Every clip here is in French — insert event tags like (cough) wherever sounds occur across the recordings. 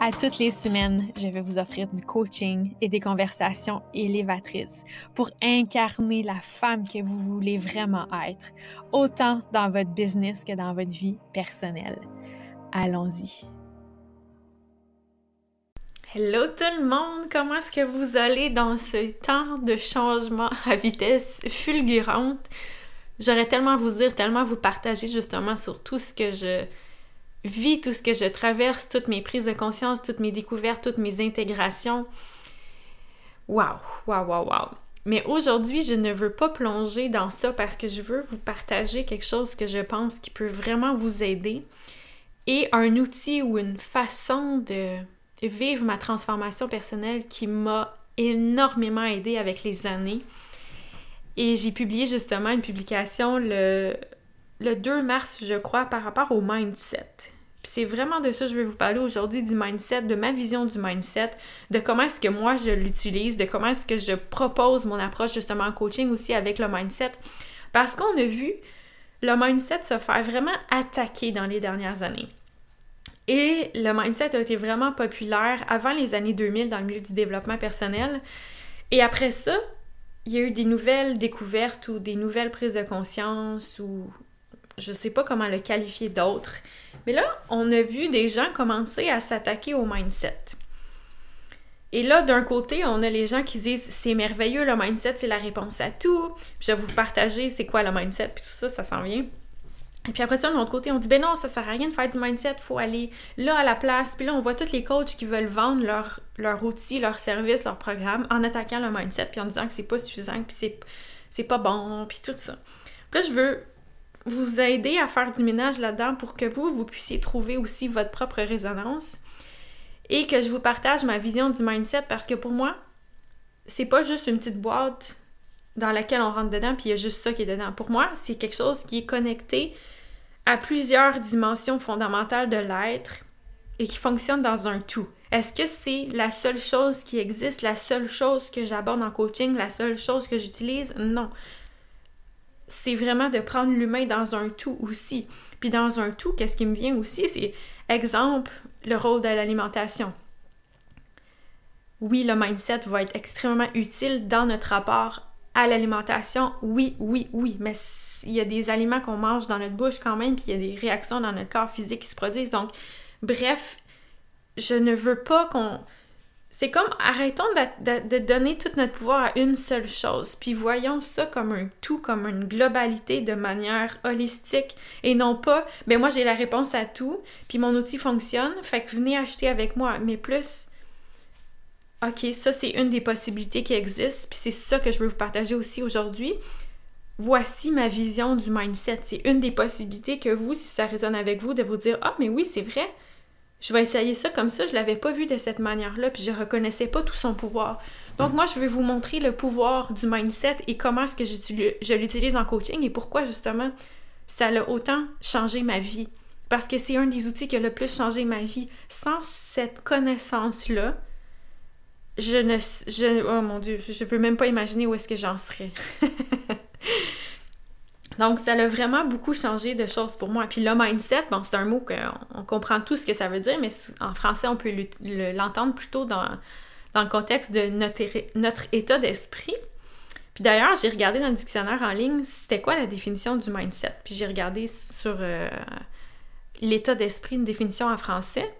À toutes les semaines, je vais vous offrir du coaching et des conversations élévatrices pour incarner la femme que vous voulez vraiment être, autant dans votre business que dans votre vie personnelle. Allons-y. Hello tout le monde, comment est-ce que vous allez dans ce temps de changement à vitesse fulgurante? J'aurais tellement à vous dire, tellement à vous partager justement sur tout ce que je vis, tout ce que je traverse, toutes mes prises de conscience, toutes mes découvertes, toutes mes intégrations. Waouh, waouh, waouh, waouh. Mais aujourd'hui, je ne veux pas plonger dans ça parce que je veux vous partager quelque chose que je pense qui peut vraiment vous aider et un outil ou une façon de vivre ma transformation personnelle qui m'a énormément aidé avec les années. Et j'ai publié justement une publication le, le 2 mars, je crois, par rapport au mindset. C'est vraiment de ça que je vais vous parler aujourd'hui, du mindset, de ma vision du mindset, de comment est-ce que moi je l'utilise, de comment est-ce que je propose mon approche justement en coaching aussi avec le mindset. Parce qu'on a vu le mindset se faire vraiment attaquer dans les dernières années. Et le mindset a été vraiment populaire avant les années 2000 dans le milieu du développement personnel. Et après ça, il y a eu des nouvelles découvertes ou des nouvelles prises de conscience ou je sais pas comment le qualifier d'autre. Mais là, on a vu des gens commencer à s'attaquer au mindset. Et là, d'un côté, on a les gens qui disent c'est merveilleux, le mindset, c'est la réponse à tout. Je vais vous partager c'est quoi le mindset, puis tout ça, ça s'en vient. Et puis après ça, de l'autre côté, on dit ben non, ça sert à rien de faire du mindset, faut aller là à la place. Puis là, on voit tous les coachs qui veulent vendre leur, leur outil, leur service, leur programme en attaquant le mindset, puis en disant que c'est pas suffisant, puis c'est, c'est pas bon, puis tout ça. Puis là, je veux vous aider à faire du ménage là-dedans pour que vous, vous puissiez trouver aussi votre propre résonance et que je vous partage ma vision du mindset parce que pour moi, c'est pas juste une petite boîte dans laquelle on rentre dedans puis il y a juste ça qui est dedans. Pour moi, c'est quelque chose qui est connecté à plusieurs dimensions fondamentales de l'être et qui fonctionne dans un tout. Est-ce que c'est la seule chose qui existe, la seule chose que j'aborde en coaching, la seule chose que j'utilise? Non c'est vraiment de prendre l'humain dans un tout aussi. Puis dans un tout, qu'est-ce qui me vient aussi, c'est exemple, le rôle de l'alimentation. Oui, le mindset va être extrêmement utile dans notre rapport à l'alimentation. Oui, oui, oui, mais il y a des aliments qu'on mange dans notre bouche quand même, puis il y a des réactions dans notre corps physique qui se produisent. Donc, bref, je ne veux pas qu'on c'est comme arrêtons de, donner tout notre pouvoir à une seule chose, puis voyons ça comme un tout, comme une globalité de manière holistique et non pas, ben moi j'ai la réponse à tout, puis mon outil fonctionne, fait que venez acheter avec moi, mais plus, ok, ça c'est une des possibilités qui existent, puis c'est ça que je veux vous partager aussi aujourd'hui. Voici ma vision du mindset. C'est une des possibilités que vous, si ça résonne avec vous, de vous dire Ah, mais oui, c'est vrai, je vais essayer ça comme ça, je l'avais pas vu de cette manière-là, puis je reconnaissais pas tout son pouvoir. Donc moi, je vais vous montrer le pouvoir du mindset et comment est-ce que je l'utilise en coaching et pourquoi justement ça a autant changé ma vie. Parce que c'est un des outils qui a le plus changé ma vie. Sans cette connaissance-là, je ne... Je, oh mon Dieu, je veux même pas imaginer où est-ce que j'en serais. (laughs) Donc, ça a vraiment beaucoup changé de choses pour moi. Puis le mindset, bon, c'est un mot qu'on comprend tout ce que ça veut dire, mais en français, on peut l'entendre plutôt dans, le contexte de notre, notre état d'esprit. Puis d'ailleurs, j'ai regardé dans le dictionnaire en ligne, c'était quoi la définition du mindset? Puis j'ai regardé sur euh, l'état d'esprit, une définition en français.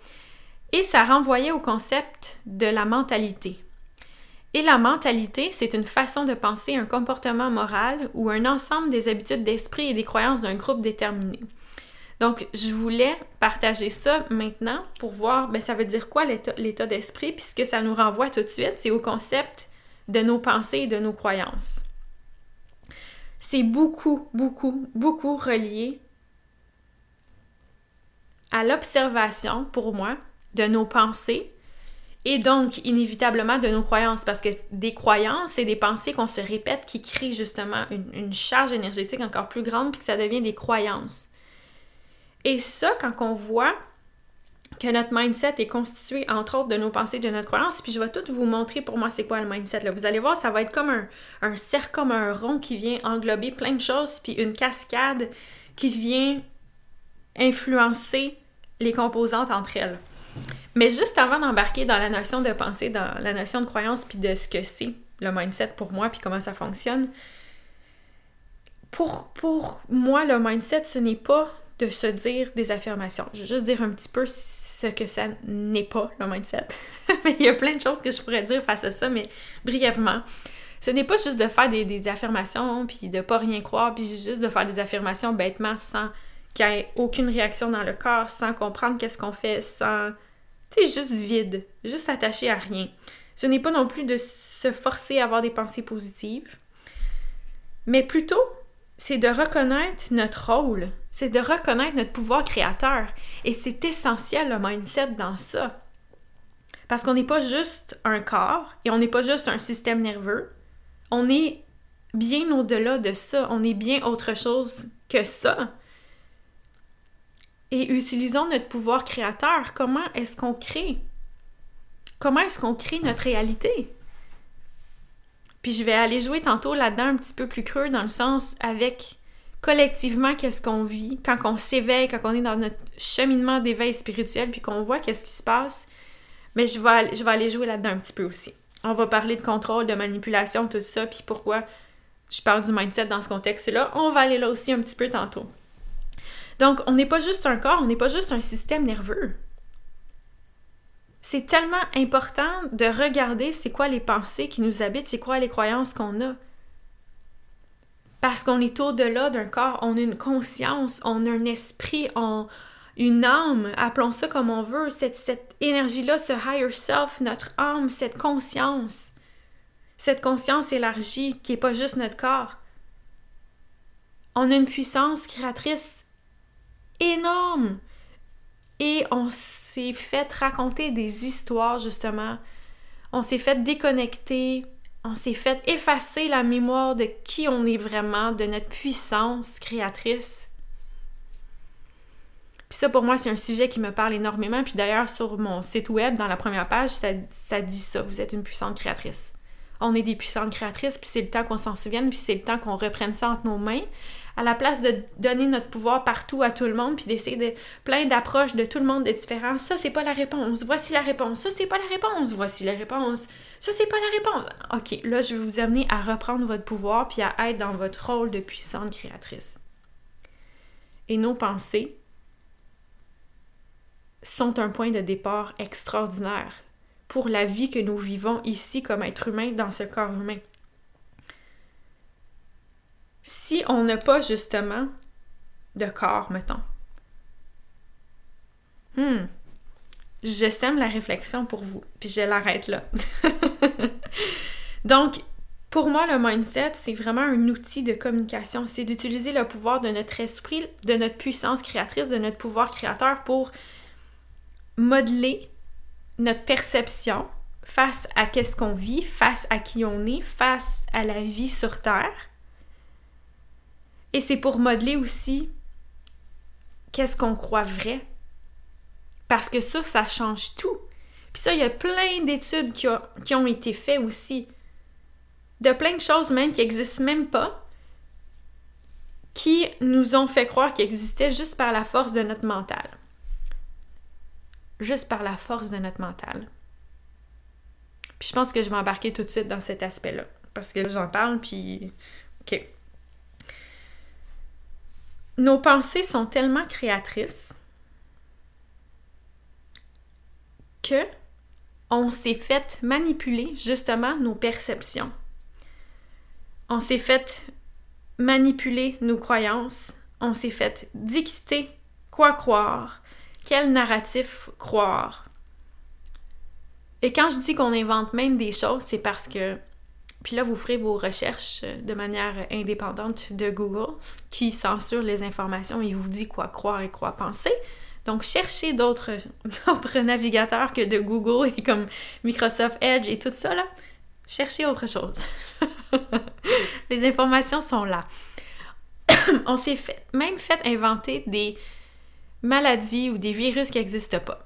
Et ça renvoyait au concept de la mentalité. Et la mentalité, c'est une façon de penser un comportement moral ou un ensemble des habitudes d'esprit et des croyances d'un groupe déterminé. Donc, je voulais partager ça maintenant pour voir, ben, ça veut dire quoi l'état d'esprit, puis ce que ça nous renvoie tout de suite, c'est au concept de nos pensées et de nos croyances. C'est beaucoup, beaucoup, beaucoup relié à l'observation, pour moi, de nos pensées et donc inévitablement de nos croyances, parce que des croyances, c'est des pensées qu'on se répète qui créent justement une, charge énergétique encore plus grande, puis que ça devient des croyances. Et ça, quand on voit que notre mindset est constitué entre autres de nos pensées, de notre croyance, puis je vais tout vous montrer pour moi c'est quoi le mindset. Là. Vous allez voir, ça va être comme un, un cercle, comme un rond qui vient englober plein de choses, puis une cascade qui vient influencer les composantes entre elles. Mais juste avant d'embarquer dans la notion de pensée, dans la notion de croyance, puis de ce que c'est le mindset pour moi, puis comment ça fonctionne, pour, moi, le mindset, ce n'est pas de se dire des affirmations. Je vais juste dire un petit peu ce que ça n'est pas, le mindset. (laughs) mais il y a plein de choses que je pourrais dire face à ça, mais brièvement. Ce n'est pas juste de faire des, des affirmations, puis de pas rien croire, puis juste de faire des affirmations bêtement sans qu'il n'y ait aucune réaction dans le corps, sans comprendre qu'est-ce qu'on fait, sans... Tu sais, juste vide, juste attaché à rien. Ce n'est pas non plus de se forcer à avoir des pensées positives, mais plutôt, c'est de reconnaître notre rôle, c'est de reconnaître notre pouvoir créateur. Et c'est essentiel le mindset dans ça. Parce qu'on n'est pas juste un corps et on n'est pas juste un système nerveux. On est bien au-delà de ça. On est bien autre chose que ça et utilisons notre pouvoir créateur. Comment est-ce qu'on crée? Comment est-ce qu'on crée notre réalité? Puis je vais aller jouer tantôt là-dedans un petit peu plus creux dans le sens avec collectivement qu'est-ce qu'on vit, quand on s'éveille, quand on est dans notre cheminement d'éveil spirituel, puis qu'on voit qu'est-ce qui se passe. Mais je vais, je vais aller jouer là-dedans un petit peu aussi. On va parler de contrôle, de manipulation, tout ça, puis pourquoi je parle du mindset dans ce contexte-là. On va aller là aussi un petit peu tantôt. Donc, on n'est pas juste un corps, on n'est pas juste un système nerveux. C'est tellement important de regarder c'est quoi les pensées qui nous habitent, c'est quoi les croyances qu'on a. Parce qu'on est au-delà d'un corps, on a une conscience, on a un esprit, on, une âme, appelons ça comme on veut, cette, cette énergie-là, ce higher self, notre âme, cette conscience, cette conscience élargie qui n'est pas juste notre corps. On a une puissance créatrice énorme. Et on s'est fait raconter des histoires, justement. On s'est fait déconnecter. On s'est fait effacer la mémoire de qui on est vraiment, de notre puissance créatrice. Puis ça, pour moi, c'est un sujet qui me parle énormément. Puis d'ailleurs, sur mon site web, dans la première page, ça, ça dit ça. Vous êtes une puissante créatrice. On est des puissantes créatrices, puis c'est le temps qu'on s'en souvienne, puis c'est le temps qu'on reprenne ça entre nos mains à la place de donner notre pouvoir partout à tout le monde, puis d'essayer de plein d'approches de tout le monde de différents, ça c'est pas la réponse, voici la réponse, ça c'est pas la réponse, voici la réponse, ça c'est pas la réponse. Ok, là je vais vous amener à reprendre votre pouvoir puis à être dans votre rôle de puissante créatrice. Et nos pensées sont un point de départ extraordinaire pour la vie que nous vivons ici comme être humain dans ce corps humain si on n'a pas justement de corps, mettons. Hmm. Je sème la réflexion pour vous, puis je l'arrête là. (laughs) Donc, pour moi, le mindset, c'est vraiment un outil de communication. C'est d'utiliser le pouvoir de notre esprit, de notre puissance créatrice, de notre pouvoir créateur pour modeler notre perception face à qu'est-ce qu'on vit, face à qui on est, face à la vie sur Terre et c'est pour modeler aussi qu'est-ce qu'on croit vrai. Parce que ça, ça change tout. Puis ça, il y a plein d'études qui, ont été faites aussi. De plein de choses même qui n'existent même pas, qui nous ont fait croire qu'ils existaient juste par la force de notre mental. Juste par la force de notre mental. Puis je pense que je vais embarquer tout de suite dans cet aspect-là. Parce que j'en parle, puis... OK nos pensées sont tellement créatrices que on s'est fait manipuler justement nos perceptions. On s'est fait manipuler nos croyances. On s'est fait dicter quoi croire, quel narratif croire. Et quand je dis qu'on invente même des choses, c'est parce que puis là, vous ferez vos recherches euh, de manière indépendante de Google, qui censure les informations et vous dit quoi croire et quoi penser. Donc, cherchez d'autres (laughs) navigateurs que de Google et comme Microsoft Edge et tout ça, là. Cherchez autre chose. (laughs) Les informations sont là. (coughs) On s'est même fait inventer des maladies ou des virus qui n'existent pas.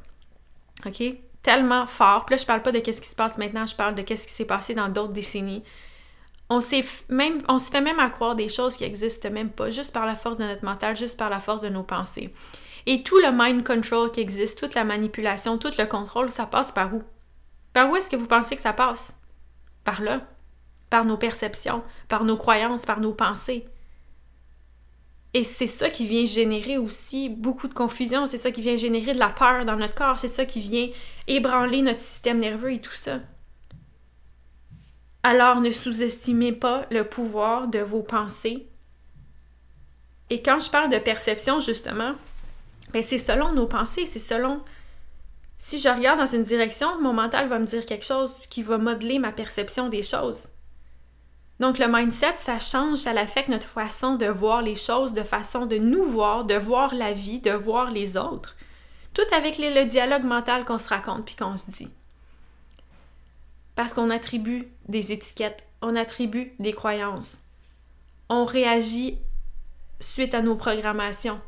OK? Tellement fort. Puis là, je parle pas de ce qui se passe maintenant, je parle de ce qui s'est passé dans d'autres décennies. On s'est même, on se fait même à des choses qui existent même pas, juste par la force de notre mental, juste par la force de nos pensées. Et tout le mind control qui existe, toute la manipulation, tout le contrôle, ça passe par où? Par où est-ce que vous pensez que ça passe? Par là. Par nos perceptions, par nos croyances, par nos pensées. Et c'est ça qui vient générer aussi beaucoup de confusion, c'est ça qui vient générer de la peur dans notre corps, c'est ça qui vient ébranler notre système nerveux et tout ça. Alors ne sous-estimez pas le pouvoir de vos pensées. Et quand je parle de perception, justement, ben c'est selon nos pensées, c'est selon... Si je regarde dans une direction, mon mental va me dire quelque chose qui va modeler ma perception des choses. Donc le mindset, ça change, ça affecte notre façon de voir les choses, de façon de nous voir, de voir la vie, de voir les autres. Tout avec le dialogue mental qu'on se raconte puis qu'on se dit. Parce qu'on attribue des étiquettes, on attribue des croyances. On réagit suite à nos programmations,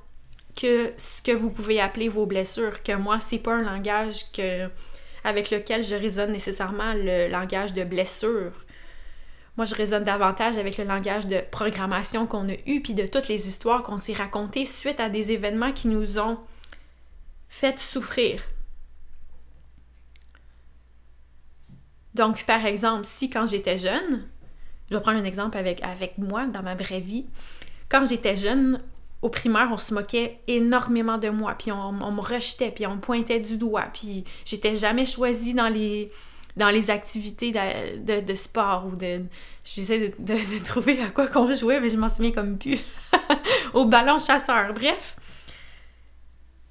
que ce que vous pouvez appeler vos blessures, que moi, c'est pas un langage que, avec lequel je résonne nécessairement le langage de blessure. Moi, je résonne davantage avec le langage de programmation qu'on a eu, puis de toutes les histoires qu'on s'est racontées suite à des événements qui nous ont fait souffrir. Donc, par exemple, si quand j'étais jeune, je vais prendre un exemple avec, moi dans ma vraie vie, quand j'étais jeune, au primaire, on se moquait énormément de moi, puis on, me rejetait, puis on me pointait du doigt, puis j'étais jamais choisie dans les, dans les activités de, de, sport ou de... J'essaie de, de, trouver à quoi qu'on jouait, mais je m'en souviens comme plus. (laughs) au ballon chasseur, bref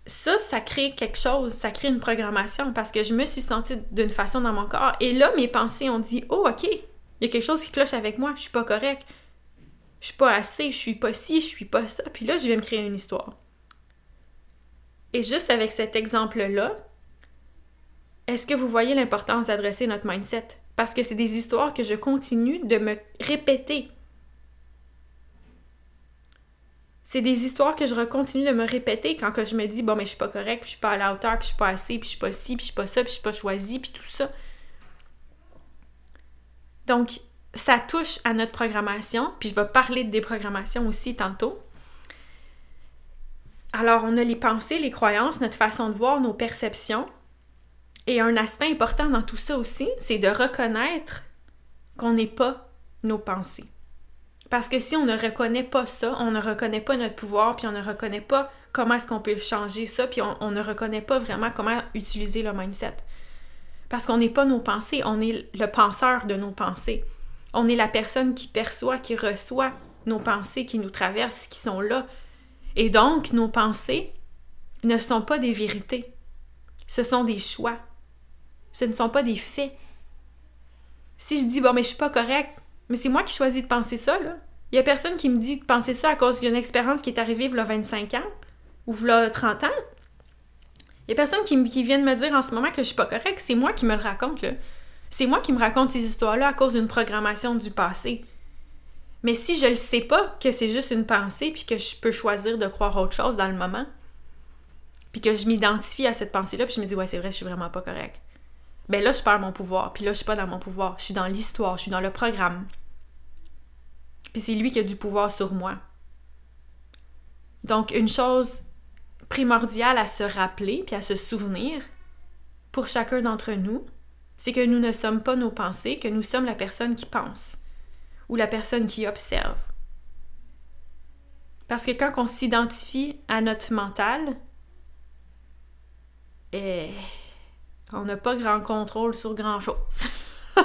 ça, ça crée quelque chose, ça crée une programmation parce que je me suis sentie d'une façon dans mon corps. Et là, mes pensées ont dit Oh, OK, il y a quelque chose qui cloche avec moi, je suis pas correct, je suis pas assez, je suis pas ci, je suis pas ça. Puis là, je vais me créer une histoire. Et juste avec cet exemple-là, est-ce que vous voyez l'importance d'adresser notre mindset? Parce que c'est des histoires que je continue de me répéter c'est des histoires que je continue de me répéter quand que je me dis bon mais je suis pas correct, puis je suis pas à la hauteur, puis je suis pas assez, puis je suis pas ci, puis je suis pas ça, puis je suis pas choisi, puis tout ça. Donc ça touche à notre programmation, puis je vais parler de déprogrammation aussi tantôt. Alors on a les pensées, les croyances, notre façon de voir, nos perceptions. Et un aspect important dans tout ça aussi, c'est de reconnaître qu'on n'est pas nos pensées. Parce que si on ne reconnaît pas ça, on ne reconnaît pas notre pouvoir, puis on ne reconnaît pas comment est-ce qu'on peut changer ça, puis on, ne reconnaît pas vraiment comment utiliser le mindset. Parce qu'on n'est pas nos pensées, on est le penseur de nos pensées. On est la personne qui perçoit, qui reçoit nos pensées qui nous traversent, qui sont là. Et donc, nos pensées ne sont pas des vérités. Ce sont des choix. Ce ne sont pas des faits. Si je dis, bon, mais je suis pas correct, mais c'est moi qui choisis de penser ça, là. Il y a personne qui me dit de penser ça à cause d'une expérience qui est arrivée il y a 25 ans ou il y a 30 ans. Il y a personne qui, vient me dire en ce moment que je suis pas correcte. C'est moi qui me le raconte, là. C'est moi qui me raconte ces histoires-là à cause d'une programmation du passé. Mais si je ne sais pas que c'est juste une pensée, puis que je peux choisir de croire autre chose dans le moment, puis que je m'identifie à cette pensée-là, puis je me dis, ouais, c'est vrai, je suis vraiment pas correcte ben là, je perds mon pouvoir. Puis là, je suis pas dans mon pouvoir. Je suis dans l'histoire, je suis dans le programme. Puis c'est lui qui a du pouvoir sur moi. Donc, une chose primordiale à se rappeler puis à se souvenir pour chacun d'entre nous, c'est que nous ne sommes pas nos pensées, que nous sommes la personne qui pense ou la personne qui observe. Parce que quand on s'identifie à notre mental, eh, on n'a pas grand contrôle sur grand-chose. (laughs)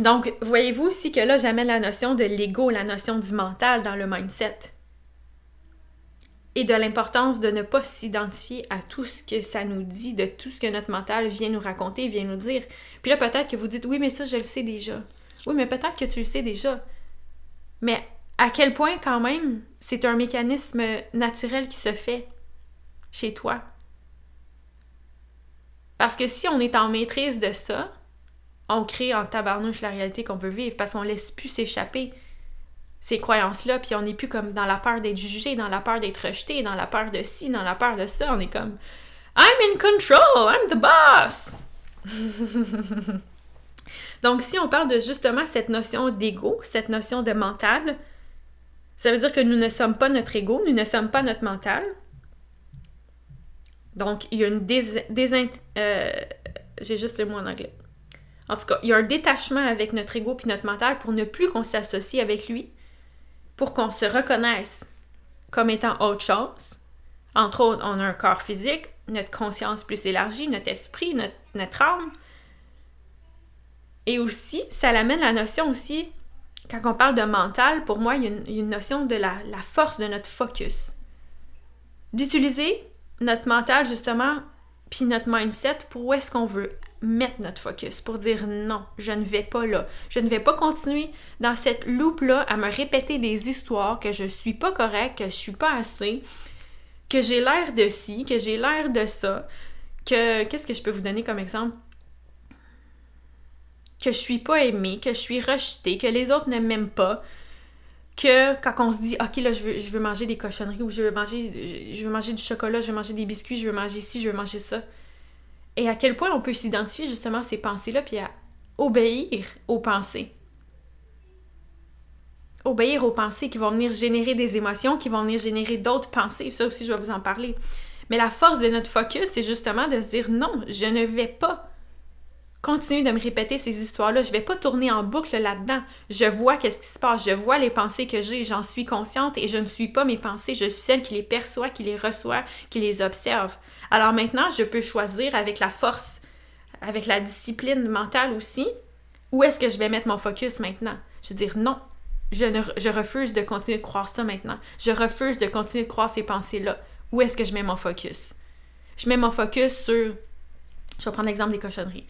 Donc, voyez-vous aussi que là, j'amène la notion de l'ego, la notion du mental dans le mindset. Et de l'importance de ne pas s'identifier à tout ce que ça nous dit, de tout ce que notre mental vient nous raconter, vient nous dire. Puis là, peut-être que vous dites, oui, mais ça, je le sais déjà. Oui, mais peut-être que tu le sais déjà. Mais à quel point quand même c'est un mécanisme naturel qui se fait chez toi? Parce que si on est en maîtrise de ça, on crée en tabarnouche la réalité qu'on veut vivre parce qu'on laisse plus s'échapper ces croyances-là, puis on n'est plus comme dans la peur d'être jugé, dans la peur d'être rejeté, dans la peur de ci, dans la peur de ça. On est comme I'm in control, I'm the boss. (laughs) Donc, si on parle de justement cette notion d'ego, cette notion de mental, ça veut dire que nous ne sommes pas notre ego, nous ne sommes pas notre mental. Donc, il y a une dés... Euh, j'ai juste le mot en anglais. En tout cas, il y a un détachement avec notre ego puis notre mental pour ne plus qu'on s'associe avec lui, pour qu'on se reconnaisse comme étant autre chose. Entre autres, on a un corps physique, notre conscience plus élargie, notre esprit, notre, âme. Et aussi, ça l'amène la notion aussi, quand on parle de mental, pour moi, il y a une, notion de la force de notre focus. D'utiliser notre mental, justement, puis notre mindset pour où est-ce qu'on veut mettre notre focus, pour dire non, je ne vais pas là. Je ne vais pas continuer dans cette loupe-là à me répéter des histoires que je suis pas correct, que je suis pas assez, que j'ai l'air de ci, que j'ai l'air de ça, que qu'est-ce que je peux vous donner comme exemple? Que je suis pas aimée, que je suis rejetée, que les autres ne m'aiment pas, que quand on se dit OK là je veux, manger des cochonneries ou je veux manger je veux manger du chocolat, je veux manger des biscuits, je veux manger ci, je veux manger ça. Et à quel point on peut s'identifier justement à ces pensées-là puis à obéir aux pensées. Obéir aux pensées qui vont venir générer des émotions, qui vont venir générer d'autres pensées. Ça aussi, je vais vous en parler. Mais la force de notre focus, c'est justement de se dire non, je ne vais pas continuer de me répéter ces histoires-là. Je vais pas tourner en boucle là-dedans. Je vois qu'est-ce qui se passe. Je vois les pensées que j'ai. J'en suis consciente et je ne suis pas mes pensées. Je suis celle qui les perçoit, qui les reçoit, qui les observe. Alors maintenant, je peux choisir avec la force, avec la discipline mentale aussi, où est-ce que je vais mettre mon focus maintenant? Je vais dire non. Ne, je refuse de continuer de croire ça maintenant. Je refuse de continuer de croire ces pensées-là. Où est-ce que je mets mon focus? Je mets mon focus sur je vais prendre l'exemple des cochonneries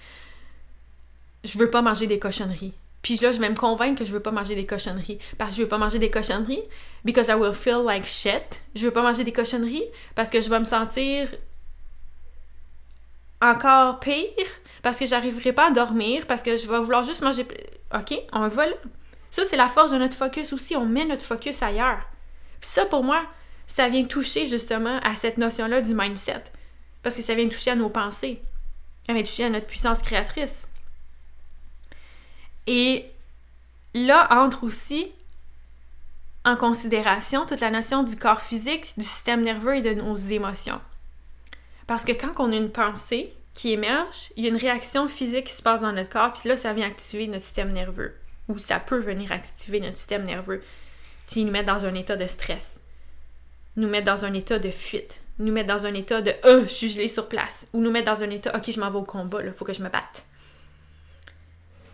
je veux pas manger des cochonneries. Puis là, je vais me convaincre que je veux pas manger des cochonneries. Parce que je veux pas manger des cochonneries. Because I will feel like shit. Je veux pas manger des cochonneries parce que je vais me sentir encore pire. Parce que j'arriverai pas à dormir. Parce que je vais vouloir juste manger. OK, on va là. Ça, c'est la force de notre focus aussi. On met notre focus ailleurs. Puis ça, pour moi, ça vient toucher justement à cette notion-là du mindset. Parce que ça vient toucher à nos pensées. Ça vient toucher à notre puissance créatrice. Et là entre aussi en considération toute la notion du corps physique, du système nerveux et de nos émotions. Parce que quand on a une pensée qui émerge, il y a une réaction physique qui se passe dans notre corps, puis là, ça vient activer notre système nerveux. Ou ça peut venir activer notre système nerveux. Tu nous mettre dans un état de stress, nous mettre dans un état de fuite, nous mettre dans un état de euh, je suis gelé sur place, ou nous mettre dans un état ok, je m'en vais au combat, il faut que je me batte.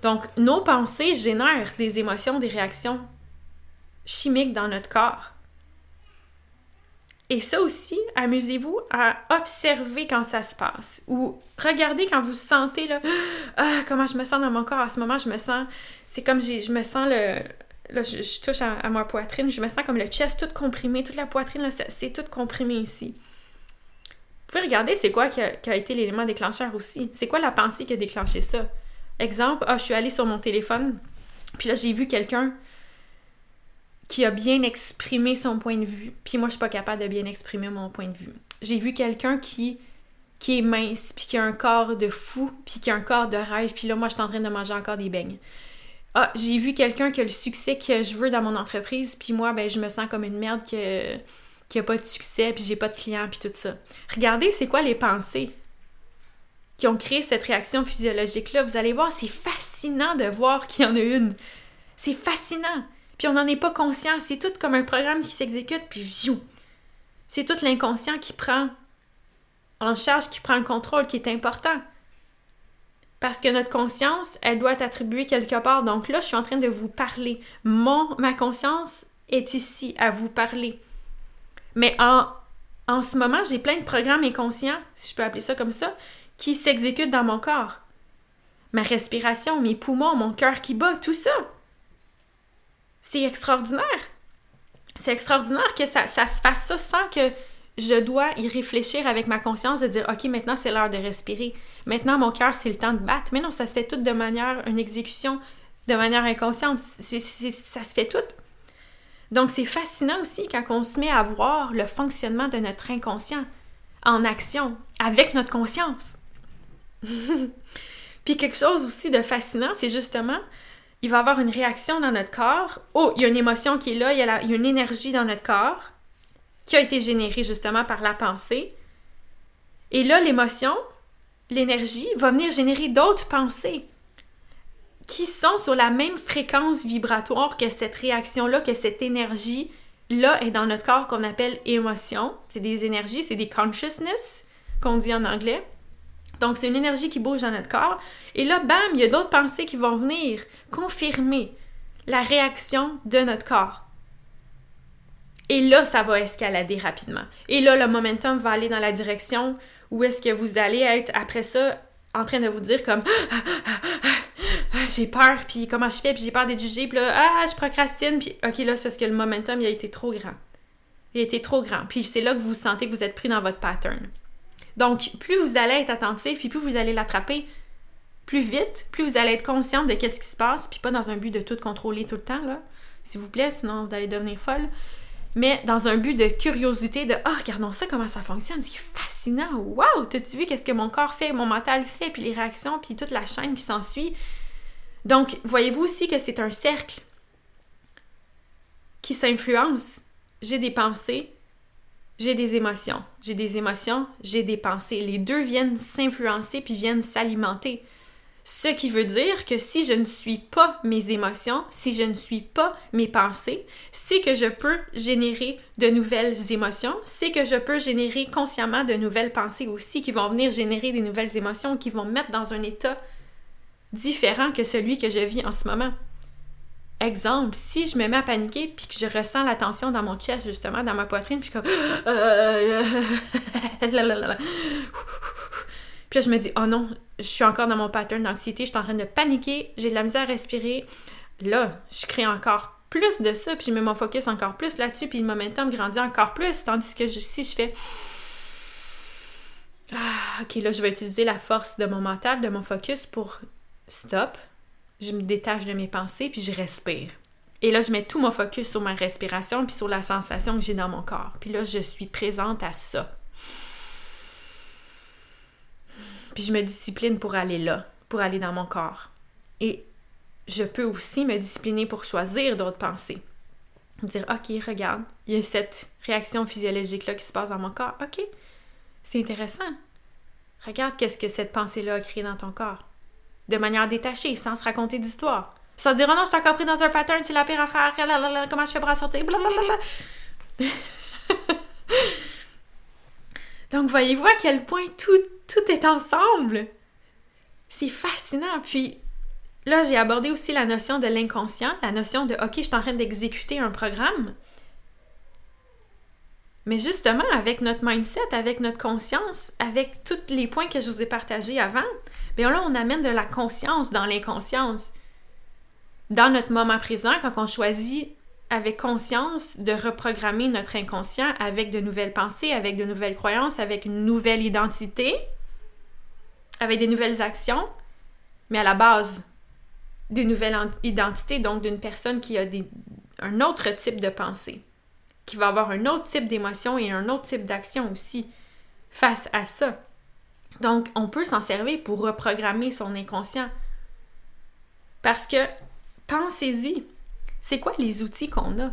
Donc, nos pensées génèrent des émotions, des réactions chimiques dans notre corps. Et ça aussi, amusez-vous à observer quand ça se passe. Ou regardez quand vous sentez là, (gasps) ah, comment je me sens dans mon corps. À ce moment, je me sens, c'est comme je me sens le, là, je, touche à, ma poitrine, je me sens comme le chest tout comprimé, toute la poitrine, c'est tout comprimé ici. Vous pouvez regarder c'est quoi qui a été l'élément déclencheur aussi. C'est quoi la pensée qui a déclenché ça? Exemple, ah, je suis allée sur mon téléphone, puis là, j'ai vu quelqu'un qui a bien exprimé son point de vue, puis moi, je suis pas capable de bien exprimer mon point de vue. J'ai vu quelqu'un qui qui est mince, puis qui a un corps de fou, puis qui a un corps de rêve, puis là, moi, je suis en train de manger encore des beignes. Ah, j'ai vu quelqu'un qui a le succès que je veux dans mon entreprise, puis moi, ben, je me sens comme une merde qui a pas de succès, puis j'ai pas de clients, puis tout ça. Regardez, c'est quoi les pensées? Qui ont créé cette réaction physiologique-là, vous allez voir, c'est fascinant de voir qu'il y en a une. C'est fascinant. Puis on n'en est pas conscient. C'est tout comme un programme qui s'exécute, puis viou. C'est tout l'inconscient qui prend en charge, qui prend le contrôle, qui est important. Parce que notre conscience, elle doit être attribuée quelque part. Donc là, je suis en train de vous parler. Mon, ma conscience est ici à vous parler. Mais en, en ce moment, j'ai plein de programmes inconscients, si je peux appeler ça comme ça, qui s'exécute dans mon corps. Ma respiration, mes poumons, mon cœur qui bat, tout ça. C'est extraordinaire. c'est extraordinaire que ça, ça se fasse ça sans que je dois y réfléchir avec ma conscience de dire OK, maintenant c'est l'heure de respirer. Maintenant mon cœur c'est le temps de battre. Mais non, ça se fait tout de manière, une exécution de manière inconsciente. ça se fait tout. Donc c'est fascinant aussi quand on se met à voir le fonctionnement de notre inconscient en action avec notre conscience. (laughs) Puis quelque chose aussi de fascinant, c'est justement, il va y avoir une réaction dans notre corps. Oh, il y a une émotion qui est là, il y a, une énergie dans notre corps qui a été générée justement par la pensée. Et là, l'émotion, l'énergie va venir générer d'autres pensées qui sont sur la même fréquence vibratoire que cette réaction-là, que cette énergie-là est dans notre corps qu'on appelle émotion. C'est des énergies, c'est des consciousness qu'on dit en anglais. Donc, c'est une énergie qui bouge dans notre corps. Et là, bam, il y a d'autres pensées qui vont venir confirmer la réaction de notre corps. Et là, ça va escalader rapidement. Et là, le momentum va aller dans la direction où est-ce que vous allez être après ça en train de vous dire comme ah, j'ai peur, puis comment je fais, puis j'ai peur d'être jugée, puis là, ah, je procrastine, puis ok, là, c'est parce que le momentum, il a été trop grand. Il a été trop grand. Puis c'est là que vous sentez que vous êtes pris dans votre pattern. Donc, plus vous allez être attentif, puis plus vous allez l'attraper, plus vite, plus vous allez être consciente de qu'est-ce qui se passe, puis pas dans un but de tout contrôler tout le temps, là, s'il vous plaît, sinon vous allez devenir folle. Mais dans un but de curiosité, de Ah, regardons ça, comment ça fonctionne, c'est fascinant, waouh, t'as-tu vu qu'est-ce que mon corps fait, mon mental fait, puis les réactions, puis toute la chaîne qui s'ensuit. Donc, voyez-vous aussi que c'est un cercle qui s'influence. J'ai des pensées, j'ai des émotions. J'ai des émotions, j'ai des pensées. Les deux viennent s'influencer puis viennent s'alimenter. Ce qui veut dire que si je ne suis pas mes émotions, si je ne suis pas mes pensées, c'est que je peux générer de nouvelles émotions, c'est que je peux générer consciemment de nouvelles pensées aussi qui vont venir générer des nouvelles émotions, qui vont me mettre dans un état différent que celui que je vis en ce moment. Exemple, si je me mets à paniquer puis que je ressens la tension dans mon chest, justement, dans ma poitrine, puis je suis comme. (gasps) puis là, je me dis, oh non, je suis encore dans mon pattern d'anxiété, je suis en train de paniquer, j'ai de la misère à respirer. Là, je crée encore plus de ça, puis je mets mon focus encore plus là-dessus, puis le momentum grandit encore plus, tandis que si je fais. Ah, ok, là, je vais utiliser la force de mon mental, de mon focus pour stop, je me détache de mes pensées, puis je respire. Et là, je mets tout mon focus sur ma respiration, puis sur la sensation que j'ai dans mon corps. Puis là, je suis présente à ça. Puis je me discipline pour aller là, pour aller dans mon corps. Et je peux aussi me discipliner pour choisir d'autres pensées. Dire, OK, regarde, il y a cette réaction physiologique-là qui se passe dans mon corps. OK, c'est intéressant. Regarde qu'est-ce que cette pensée-là a créé dans ton corps de manière détachée, sans se raconter d'histoire. Sans dire, oh non, je suis encore pris dans un pattern, c'est la pire affaire, comment je fais pour en sortir, (laughs) Donc, voyez-vous à quel point tout, tout est ensemble? C'est fascinant. Puis là, j'ai abordé aussi la notion de l'inconscient, la notion de, OK, je suis en train d'exécuter un programme. Mais justement, avec notre mindset, avec notre conscience, avec tous les points que je vous ai partagés avant, bien là, on amène de la conscience dans l'inconscience. Dans notre moment présent, quand on choisit avec conscience de reprogrammer notre inconscient avec de nouvelles pensées, avec de nouvelles croyances, avec une nouvelle identité, avec des nouvelles actions, mais à la base d'une nouvelle identité, donc d'une personne qui a un autre type de pensée qui va avoir un autre type d'émotion et un autre type d'action aussi face à ça. Donc, on peut s'en servir pour reprogrammer son inconscient. Parce que, pensez-y, c'est quoi les outils qu'on a?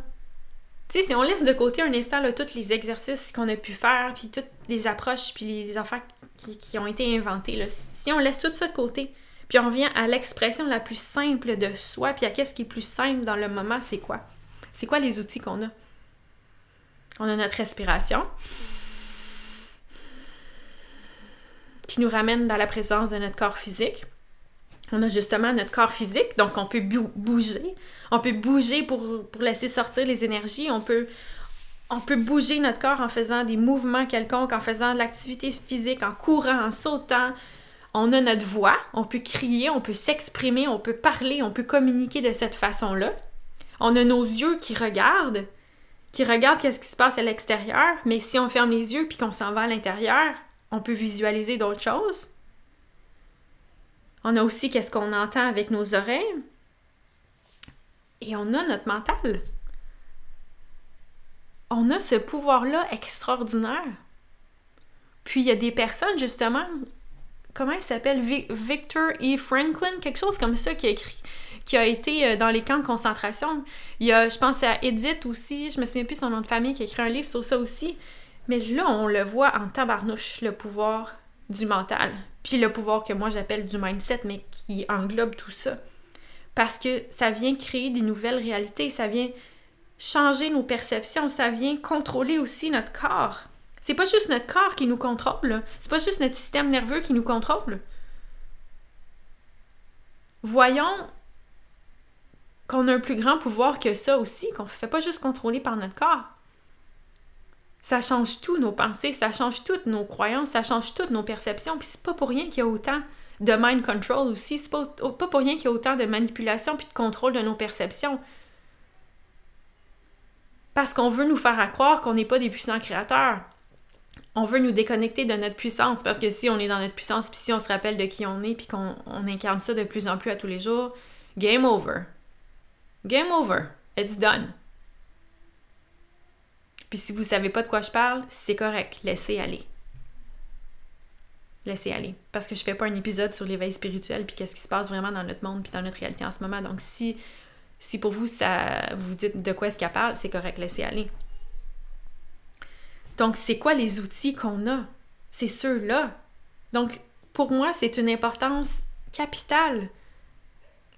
Tu si on laisse de côté un instant tous les exercices qu'on a pu faire, puis toutes les approches, puis les affaires qui, ont été inventées, si on laisse tout ça de côté, puis on vient à l'expression la plus simple de soi, puis à qu'est-ce qui est plus simple dans le moment, c'est quoi? C'est quoi les outils qu'on a? On a notre respiration qui nous ramène dans la présence de notre corps physique. On a justement notre corps physique, donc on peut bouger. On peut bouger pour, laisser sortir les énergies. On peut, on peut bouger notre corps en faisant des mouvements quelconques, en faisant de l'activité physique, en courant, en sautant. On a notre voix, on peut crier, on peut s'exprimer, on peut parler, on peut communiquer de cette façon-là. On a nos yeux qui regardent, qui regarde qu'est-ce qui se passe à l'extérieur, mais si on ferme les yeux puis qu'on s'en va à l'intérieur, on peut visualiser d'autres choses. On a aussi qu'est-ce qu'on entend avec nos oreilles. Et on a notre mental. On a ce pouvoir-là extraordinaire. Puis il y a des personnes, justement, comment il s'appelle Victor E. Franklin, quelque chose comme ça, qui a été euh, dans les camps de concentration. Je pense à Edith aussi, je me souviens plus son nom de famille, qui a écrit un livre sur ça aussi. Mais là, on le voit en tabarnouche, le pouvoir du mental. Puis le pouvoir que moi j'appelle du mindset, mais qui englobe tout ça. Parce que ça vient créer des nouvelles réalités, ça vient changer nos perceptions, ça vient contrôler aussi notre corps. C'est pas juste notre corps qui nous contrôle, c'est pas juste notre système nerveux qui nous contrôle. Voyons qu'on a un plus grand pouvoir que ça aussi, qu'on ne fait pas juste contrôler par notre corps. Ça change tout nos pensées, ça change toutes nos croyances, ça change toutes nos perceptions. Puis c'est pas pour rien qu'il y a autant de mind control aussi, c'est pas, pour rien qu'il y a autant de manipulation puis de contrôle de nos perceptions. Parce qu'on veut nous faire croire qu'on n'est pas des puissants créateurs. On veut nous déconnecter de notre puissance parce que si on est dans notre puissance, puis si on se rappelle de qui on est, puis qu'on incarne ça de plus en plus à tous les jours, game over. Game over. It's done. Puis si vous savez pas de quoi je parle, c'est correct, laissez aller. Laissez aller. Parce que je fais pas un épisode sur l'éveil spirituel puis qu'est-ce qui se passe vraiment dans notre monde puis dans notre réalité en ce moment. Donc si, si pour vous, ça vous dites de quoi est-ce qu'elle parle, c'est correct, laissez aller. Donc c'est quoi les outils qu'on a? C'est ceux-là. Donc pour moi, c'est une importance capitale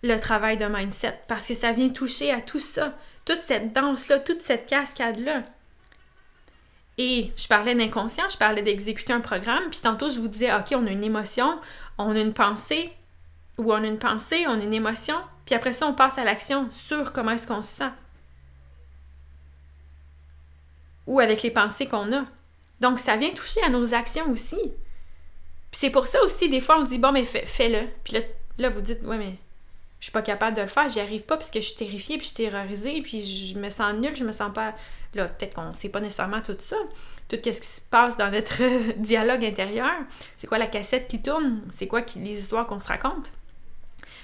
le travail de mindset parce que ça vient toucher à tout ça, toute cette danse-là, toute cette cascade-là. Et je parlais d'inconscient, je parlais d'exécuter un programme, puis tantôt je vous disais, OK, on a une émotion, on a une pensée, ou on a une pensée, on a une émotion, puis après ça, on passe à l'action sur comment est-ce qu'on se sent. Ou avec les pensées qu'on a. Donc, ça vient toucher à nos actions aussi. Puis c'est pour ça aussi, des fois, on se dit, bon, mais fais-le. puis là, là, vous dites, ouais, mais je suis pas capable de le faire, j'y arrive pas parce que je suis terrifiée, puis je suis terrorisée, puis je me sens nulle, je me sens pas Là, peut-être qu'on sait pas nécessairement tout ça. Tout ce qui se passe dans notre (laughs) dialogue intérieur. C'est quoi la cassette qui tourne? C'est quoi les histoires qu'on se raconte?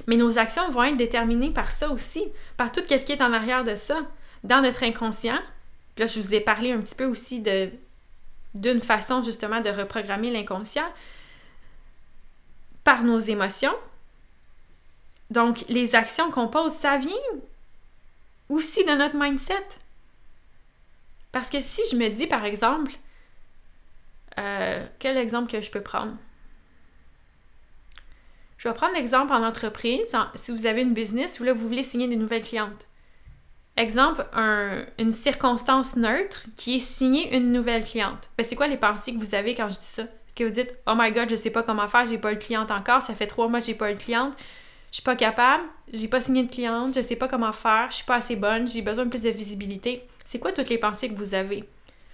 Mais nos actions vont être déterminées par ça aussi, par tout ce qui est en arrière de ça, dans notre inconscient. là, je vous ai parlé un petit peu aussi de d'une façon justement de reprogrammer l'inconscient par nos émotions. Donc, les actions qu'on pose, ça vient aussi de notre mindset. Parce que si je me dis, par exemple, euh, quel exemple que je peux prendre? Je vais prendre l'exemple en entreprise. si vous avez une business où là, vous voulez signer des nouvelles clientes. Exemple, une circonstance neutre qui est signer une nouvelle cliente. Ben, c'est quoi les pensées que vous avez quand je dis ça? Est-ce que vous dites, oh my god, je sais pas comment faire, j'ai pas eu de cliente encore, ça fait trois mois que j'ai pas eu de cliente, je suis pas capable, j'ai pas signé de cliente, je sais pas comment faire, je suis pas assez bonne, j'ai besoin de plus de visibilité. C'est quoi toutes les pensées que vous avez?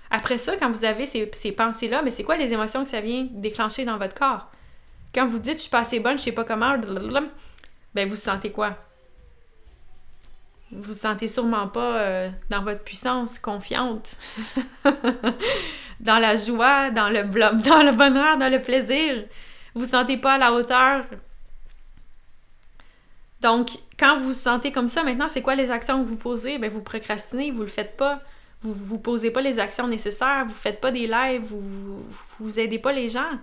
Après ça, quand vous avez ces, pensées-là, mais c'est quoi les émotions que ça vient déclencher dans votre corps? Quand vous dites je suis pas assez bonne, je sais pas comment, ben vous sentez quoi? Vous vous sentez sûrement pas euh, dans votre puissance, confiante, (laughs) dans la joie, dans le, (laughs) dans le bonheur, dans le plaisir. Vous vous sentez pas à la hauteur. Donc, quand vous vous sentez comme ça, maintenant, c'est quoi les actions que vous posez? Ben, vous procrastinez, vous le faites pas. Vous vous posez pas les actions nécessaires, vous faites pas des lives, vous, vous, vous aidez pas les gens.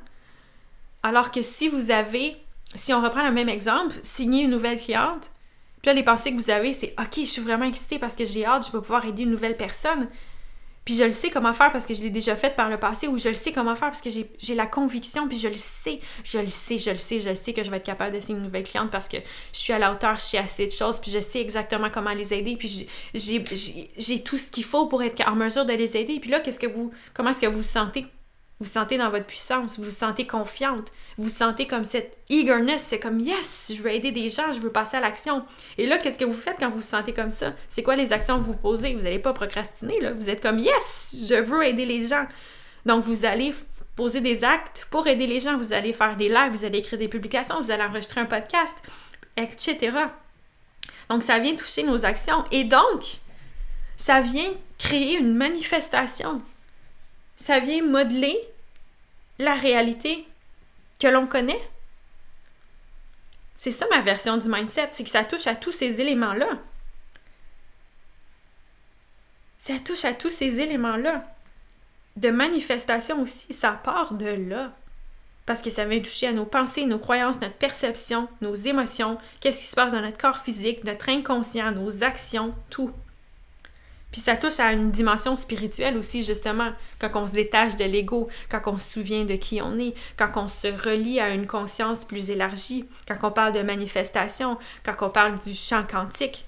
Alors que si vous avez, si on reprend le même exemple, signer une nouvelle cliente, puis là, les pensées que vous avez, c'est OK, je suis vraiment excitée parce que j'ai hâte, je vais pouvoir aider une nouvelle personne. Puis je le sais comment faire parce que je l'ai déjà fait par le passé ou je le sais comment faire parce que j'ai la conviction, puis je le sais, je le sais, je le sais, je le sais que je vais être capable de signer une nouvelle cliente parce que je suis à la hauteur, je sais assez de choses, puis je sais exactement comment les aider, puis j'ai tout ce qu'il faut pour être en mesure de les aider. Puis là, qu'est-ce que vous, comment est-ce que vous vous sentez? Vous sentez dans votre puissance, vous vous sentez confiante, vous vous sentez comme cette eagerness, c'est comme yes, je veux aider des gens, je veux passer à l'action. Et là, qu'est-ce que vous faites quand vous vous sentez comme ça? C'est quoi les actions que vous posez? Vous n'allez pas procrastiner, là. Vous êtes comme yes, je veux aider les gens. Donc, vous allez poser des actes pour aider les gens. Vous allez faire des lives, vous allez écrire des publications, vous allez enregistrer un podcast, etc. Donc, ça vient toucher nos actions. Et donc, ça vient créer une manifestation. Ça vient modeler la réalité que l'on connaît. C'est ça ma version du mindset, c'est que ça touche à tous ces éléments-là. Ça touche à tous ces éléments-là. De manifestation aussi, ça part de là. Parce que ça vient toucher à nos pensées, nos croyances, notre perception, nos émotions, qu'est-ce qui se passe dans notre corps physique, notre inconscient, nos actions, tout. Puis ça touche à une dimension spirituelle aussi, justement, quand on se détache de l'ego, quand on se souvient de qui on est, quand on se relie à une conscience plus élargie, quand on parle de manifestation, quand on parle du champ quantique.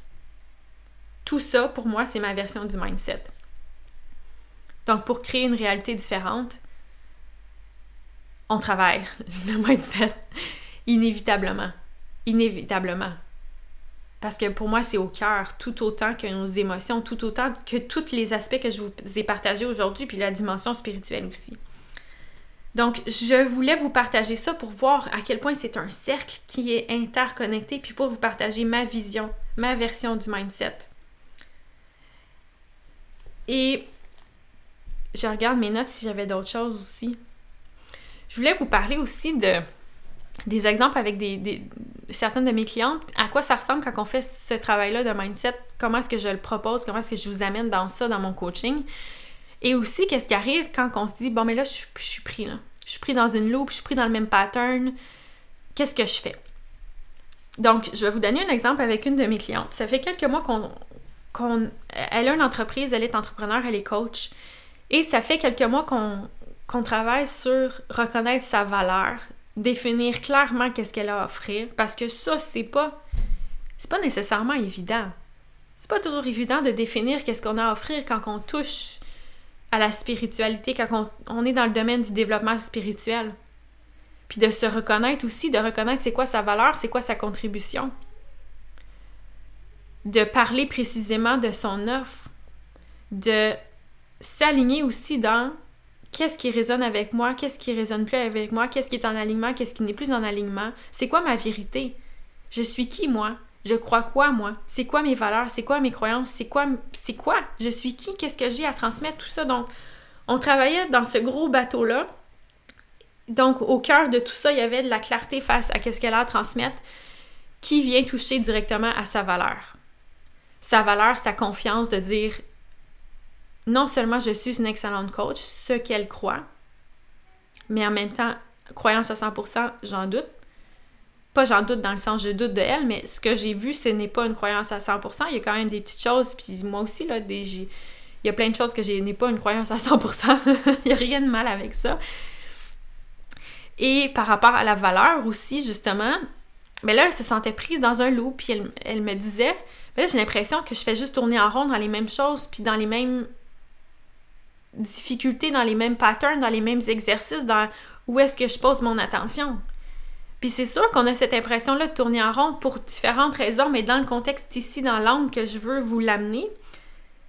Tout ça, pour moi, c'est ma version du mindset. Donc, pour créer une réalité différente, on travaille (laughs) le mindset, inévitablement. Inévitablement. Parce que pour moi, c'est au cœur, tout autant que nos émotions, tout autant que tous les aspects que je vous ai partagés aujourd'hui, puis la dimension spirituelle aussi. Donc, je voulais vous partager ça pour voir à quel point c'est un cercle qui est interconnecté, puis pour vous partager ma vision, ma version du mindset. Et je regarde mes notes si j'avais d'autres choses aussi. Je voulais vous parler aussi de des exemples avec des, certaines de mes clientes, à quoi ça ressemble quand on fait ce travail-là de mindset, comment est-ce que je le propose, comment est-ce que je vous amène dans ça, dans mon coaching? Et aussi, qu'est-ce qui arrive quand on se dit, bon, mais là, je, suis pris là. Je suis pris dans une loupe, je suis pris dans le même pattern. Qu'est-ce que je fais? Donc, je vais vous donner un exemple avec une de mes clientes. Ça fait quelques mois qu'on. elle a une entreprise, elle est entrepreneur, elle est coach. Et ça fait quelques mois qu'on travaille sur reconnaître sa valeur, définir clairement qu'est-ce qu'elle a à offrir parce que ça c'est pas c'est pas nécessairement évident. C'est pas toujours évident de définir qu'est-ce qu'on a à offrir quand on touche à la spiritualité, quand on, est dans le domaine du développement spirituel. Puis de se reconnaître aussi, de reconnaître c'est quoi sa valeur, c'est quoi sa contribution. De parler précisément de son offre. De s'aligner aussi dans qu'est-ce qui résonne avec moi, qu'est-ce qui résonne plus avec moi, qu'est-ce qui est en alignement, qu'est-ce qui n'est plus en alignement, c'est quoi ma vérité, je suis qui moi, je crois quoi moi, c'est quoi mes valeurs, c'est quoi mes croyances, c'est quoi, c'est quoi, je suis qui, qu'est-ce que j'ai à transmettre, tout ça. Donc, on travaillait dans ce gros bateau-là. Donc, au cœur de tout ça, il y avait de la clarté face à qu'est-ce qu'elle a à transmettre qui vient toucher directement à sa valeur. Sa valeur, sa confiance de dire non seulement je suis une excellente coach, ce qu'elle croit, mais en même temps, croyance à 100%, j'en doute. Pas j'en doute dans le sens je doute de elle, mais ce que j'ai vu, ce n'est pas une croyance à 100%. Il y a quand même des petites choses, puis moi aussi, là, des, il y a plein de choses que je n'ai pas une croyance à 100%. (laughs) il n'y a rien de mal avec ça. Et par rapport à la valeur aussi, justement, mais là, elle se sentait prise dans un loup, puis elle, elle me disait, mais là, j'ai l'impression que je fais juste tourner en rond dans les mêmes choses, puis dans les mêmes difficultés dans les mêmes patterns, dans les mêmes exercices, dans où est-ce que je pose mon attention. Puis c'est sûr qu'on a cette impression-là de tourner en rond pour différentes raisons, mais dans le contexte ici, dans l'angle que je veux vous l'amener,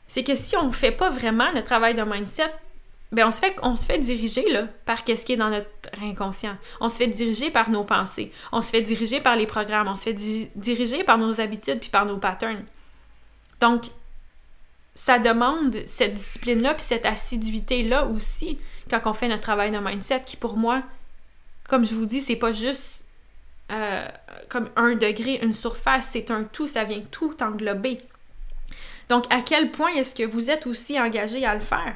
c'est que si on ne fait pas vraiment le travail de mindset, ben on se fait, on se fait diriger là, par qu'est-ce qui est dans notre inconscient. On se fait diriger par nos pensées. On se fait diriger par les programmes. On se fait diriger par nos habitudes puis par nos patterns. Donc, ça demande cette discipline-là, puis cette assiduité-là aussi, quand on fait notre travail de mindset, qui pour moi, comme je vous dis, c'est pas juste euh, comme un degré, une surface, c'est un tout, ça vient tout englober. Donc, à quel point est-ce que vous êtes aussi engagé à le faire?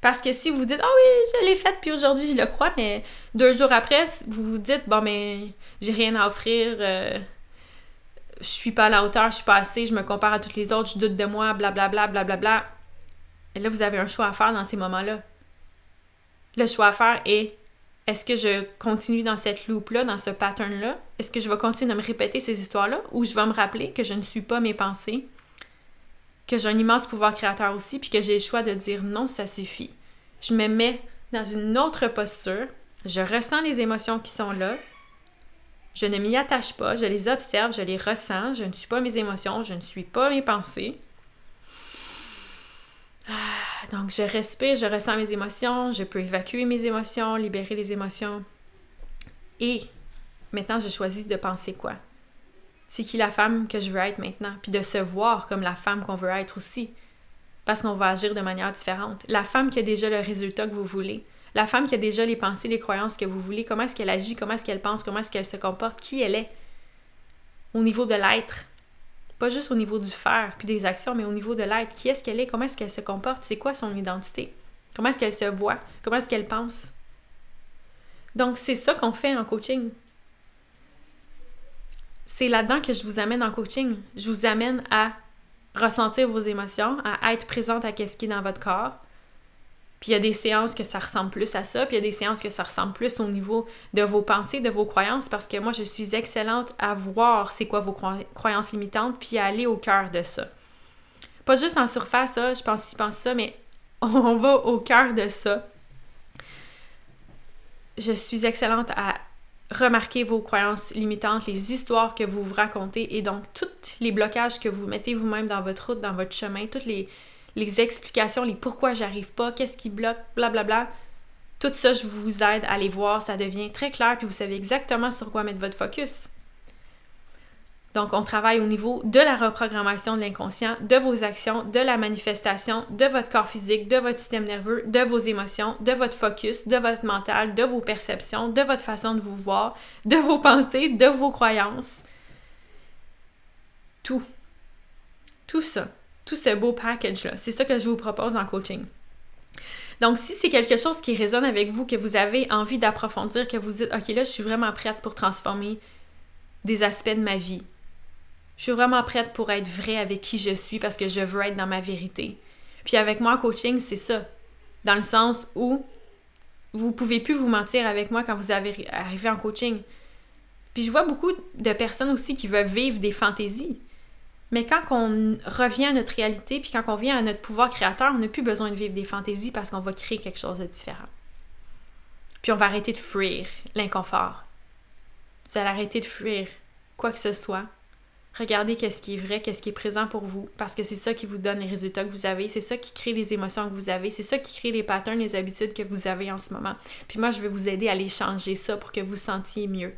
Parce que si vous dites, ah oui, je l'ai faite, puis aujourd'hui je le crois, mais deux jours après, vous vous dites, bon, mais j'ai rien à offrir, euh, je suis pas à la hauteur, je suis pas assez, je me compare à toutes les autres, je doute de moi, blablabla, blablabla. Bla, bla. Et là, vous avez un choix à faire dans ces moments-là. Le choix à faire est est-ce que je continue dans cette loupe-là, dans ce pattern-là? Est-ce que je vais continuer de me répéter ces histoires-là? Ou je vais me rappeler que je ne suis pas mes pensées, que j'ai un immense pouvoir créateur aussi, puis que j'ai le choix de dire non, ça suffit. Je me mets dans une autre posture, je ressens les émotions qui sont là, je ne m'y attache pas, je les observe, je les ressens, je ne suis pas mes émotions, je ne suis pas mes pensées. Ah, donc, je respire, je ressens mes émotions, je peux évacuer mes émotions, libérer les émotions. Et maintenant, je choisis de penser quoi? C'est qui la femme que je veux être maintenant? Puis de se voir comme la femme qu'on veut être aussi. parce qu'on va agir de manière différente. La femme qui a déjà le résultat que vous voulez, la femme qui a déjà les pensées, les croyances que vous voulez, comment est-ce qu'elle agit, comment est-ce qu'elle pense, comment est-ce qu'elle se comporte, qui elle est au niveau de l'être. Pas juste au niveau du faire puis des actions, mais au niveau de l'être. Qui est-ce qu'elle est, comment est-ce qu'elle se comporte, c'est quoi son identité, comment est-ce qu'elle se voit, comment est-ce qu'elle pense. Donc, c'est ça qu'on fait en coaching. C'est là-dedans que je vous amène en coaching. Je vous amène à ressentir vos émotions, à être présente à ce qui est dans votre corps, puis il y a des séances que ça ressemble plus à ça, puis il y a des séances que ça ressemble plus au niveau de vos pensées, de vos croyances, parce que moi, je suis excellente à voir c'est quoi vos croyances limitantes, puis à aller au cœur de ça. Pas juste en surface, ça, je pense ci, pense ça, mais (laughs) on va au cœur de ça. Je suis excellente à remarquer vos croyances limitantes, les histoires que vous vous racontez et donc tous les blocages que vous mettez vous-même dans votre route, dans votre chemin, toutes les, les explications, les pourquoi j'arrive pas, qu'est-ce qui bloque, blablabla. Bla, bla. Tout ça, je vous aide à les voir, ça devient très clair, puis vous savez exactement sur quoi mettre votre focus. Donc, on travaille au niveau de la reprogrammation de l'inconscient, de vos actions, de la manifestation, de votre corps physique, de votre système nerveux, de vos émotions, de votre focus, de votre mental, de vos perceptions, de votre façon de vous voir, de vos pensées, de vos croyances. Tout. Tout ça tout ce beau package-là. C'est ça que je vous propose en coaching. Donc, si c'est quelque chose qui résonne avec vous, que vous avez envie d'approfondir, que vous dites, OK, là, je suis vraiment prête pour transformer des aspects de ma vie. Je suis vraiment prête pour être vraie avec qui je suis parce que je veux être dans ma vérité. Puis avec moi, coaching, c'est ça. Dans le sens où vous pouvez plus vous mentir avec moi quand vous avez arrivé en coaching. Puis je vois beaucoup de personnes aussi qui veulent vivre des fantaisies. Mais quand on revient à notre réalité, puis quand on vient à notre pouvoir créateur, on n'a plus besoin de vivre des fantaisies parce qu'on va créer quelque chose de différent. Puis on va arrêter de fuir l'inconfort. Vous allez arrêter de fuir quoi que ce soit. Regardez qu'est-ce qui est vrai, qu'est-ce qui est présent pour vous, parce que c'est ça qui vous donne les résultats que vous avez, c'est ça qui crée les émotions que vous avez, c'est ça qui crée les patterns, les habitudes que vous avez en ce moment. Puis moi, je vais vous aider à les changer ça pour que vous sentiez mieux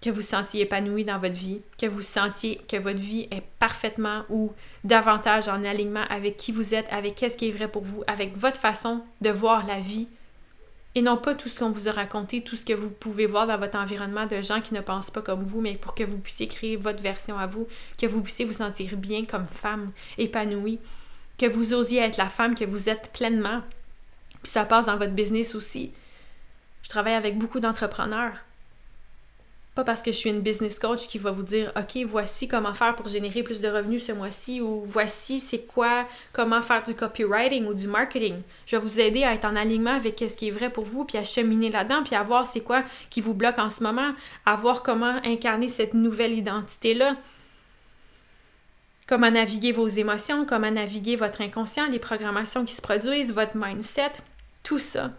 que vous sentiez épanoui dans votre vie, que vous sentiez que votre vie est parfaitement ou davantage en alignement avec qui vous êtes, avec qu'est-ce qui est vrai pour vous, avec votre façon de voir la vie et non pas tout ce qu'on vous a raconté, tout ce que vous pouvez voir dans votre environnement de gens qui ne pensent pas comme vous, mais pour que vous puissiez créer votre version à vous, que vous puissiez vous sentir bien comme femme, épanouie, que vous osiez être la femme que vous êtes pleinement. Puis ça passe dans votre business aussi. Je travaille avec beaucoup d'entrepreneurs pas parce que je suis une business coach qui va vous dire OK, voici comment faire pour générer plus de revenus ce mois-ci ou voici c'est quoi, comment faire du copywriting ou du marketing. Je vais vous aider à être en alignement avec ce qui est vrai pour vous, puis à cheminer là-dedans, puis à voir c'est quoi qui vous bloque en ce moment, à voir comment incarner cette nouvelle identité-là. Comment naviguer vos émotions, comment naviguer votre inconscient, les programmations qui se produisent, votre mindset, tout ça.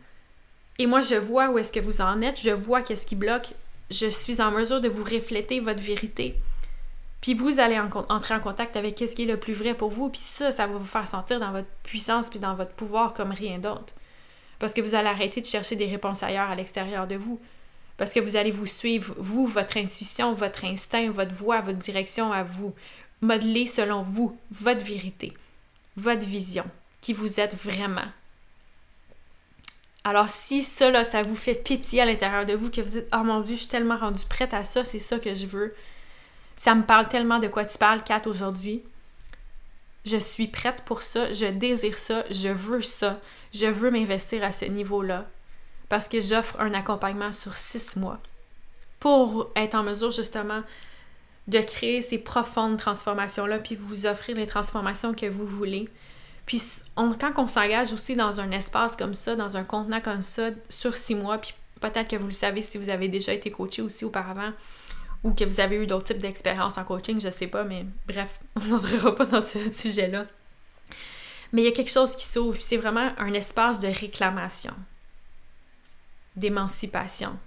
Et moi, je vois où est-ce que vous en êtes, je vois qu'est-ce qui bloque, je suis en mesure de vous refléter votre vérité. Puis vous allez entrer en contact avec ce qui est le plus vrai pour vous, puis ça, ça va vous faire sentir dans votre puissance puis dans votre pouvoir comme rien d'autre. Parce que vous allez arrêter de chercher des réponses ailleurs à l'extérieur de vous. Parce que vous allez vous suivre, vous, votre intuition, votre instinct, votre voix, votre direction à vous. Modeler selon vous, votre vérité, votre vision, qui vous êtes vraiment. Alors si ça, là, ça vous fait pitié à l'intérieur de vous, que vous dites « Oh mon Dieu, je suis tellement rendue prête à ça, c'est ça que je veux. Ça me parle tellement de quoi tu parles, Kat, aujourd'hui. Je suis prête pour ça, je désire ça, je veux ça, je veux m'investir à ce niveau-là. Parce que j'offre un accompagnement sur six mois pour être en mesure justement de créer ces profondes transformations-là, puis vous offrir les transformations que vous voulez. Puis quand on s'engage aussi dans un espace comme ça, dans un contenant comme ça, sur six mois, puis peut-être que vous le savez si vous avez déjà été coaché aussi auparavant, ou que vous avez eu d'autres types d'expériences en coaching, je sais pas, mais bref, (laughs) on n'entrera pas dans ce (laughs) sujet-là. Mais il y a quelque chose qui s'ouvre, c'est vraiment un espace de réclamation, d'émancipation.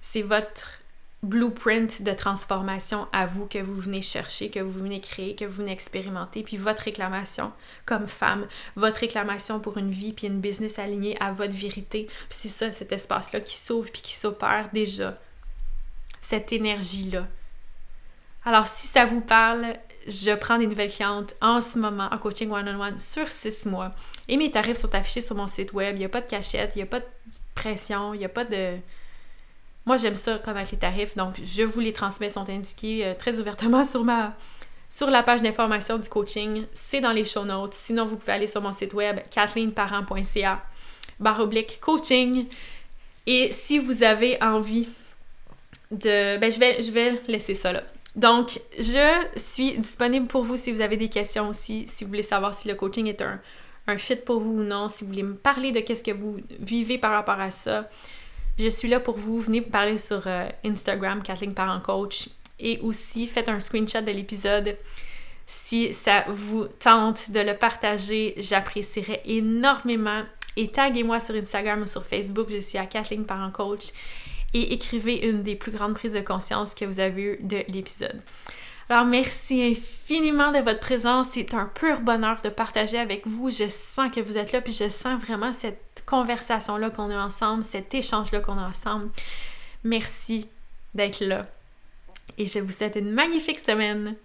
C'est votre blueprint de transformation à vous que vous venez chercher, que vous venez créer, que vous venez expérimenter, puis votre réclamation comme femme, votre réclamation pour une vie puis une business alignée à votre vérité. c'est ça, cet espace-là qui s'ouvre puis qui s'opère déjà. Cette énergie-là. Alors si ça vous parle, je prends des nouvelles clientes en ce moment en coaching one-on-one sur six mois. Et mes tarifs sont affichés sur mon site web. Il n'y a pas de cachette, il n'y a pas de pression, il n'y a pas de... Moi, j'aime ça connaître les tarifs, donc je vous les transmets, sont indiqués euh, très ouvertement (laughs) sur ma sur la page d'information du coaching. C'est dans les show notes. Sinon, vous pouvez aller sur mon site web kathleenparent.ca barre oblique coaching. Et si vous avez envie de... Ben, je vais, je vais laisser ça là. Donc, je suis disponible pour vous si vous avez des questions aussi, si vous voulez savoir si le coaching est un, un fit pour vous ou non, si vous voulez me parler de qu'est-ce que vous vivez par rapport à ça. Je suis là pour vous. Venez me parler sur euh, Instagram, Kathleen Parent Coach. Et aussi, faites un screenshot de l'épisode. Si ça vous tente de le partager, j'apprécierais énormément. Et taguez-moi sur Instagram ou sur Facebook. Je suis à Kathleen Parent Coach et écrivez une des plus grandes prises de conscience que vous avez eues de l'épisode. Alors merci infiniment de votre présence. C'est un pur bonheur de partager avec vous. Je sens que vous êtes là, puis je sens vraiment cette conversation-là qu'on a ensemble, cet échange-là qu'on a ensemble. Merci d'être là. Et je vous souhaite une magnifique semaine.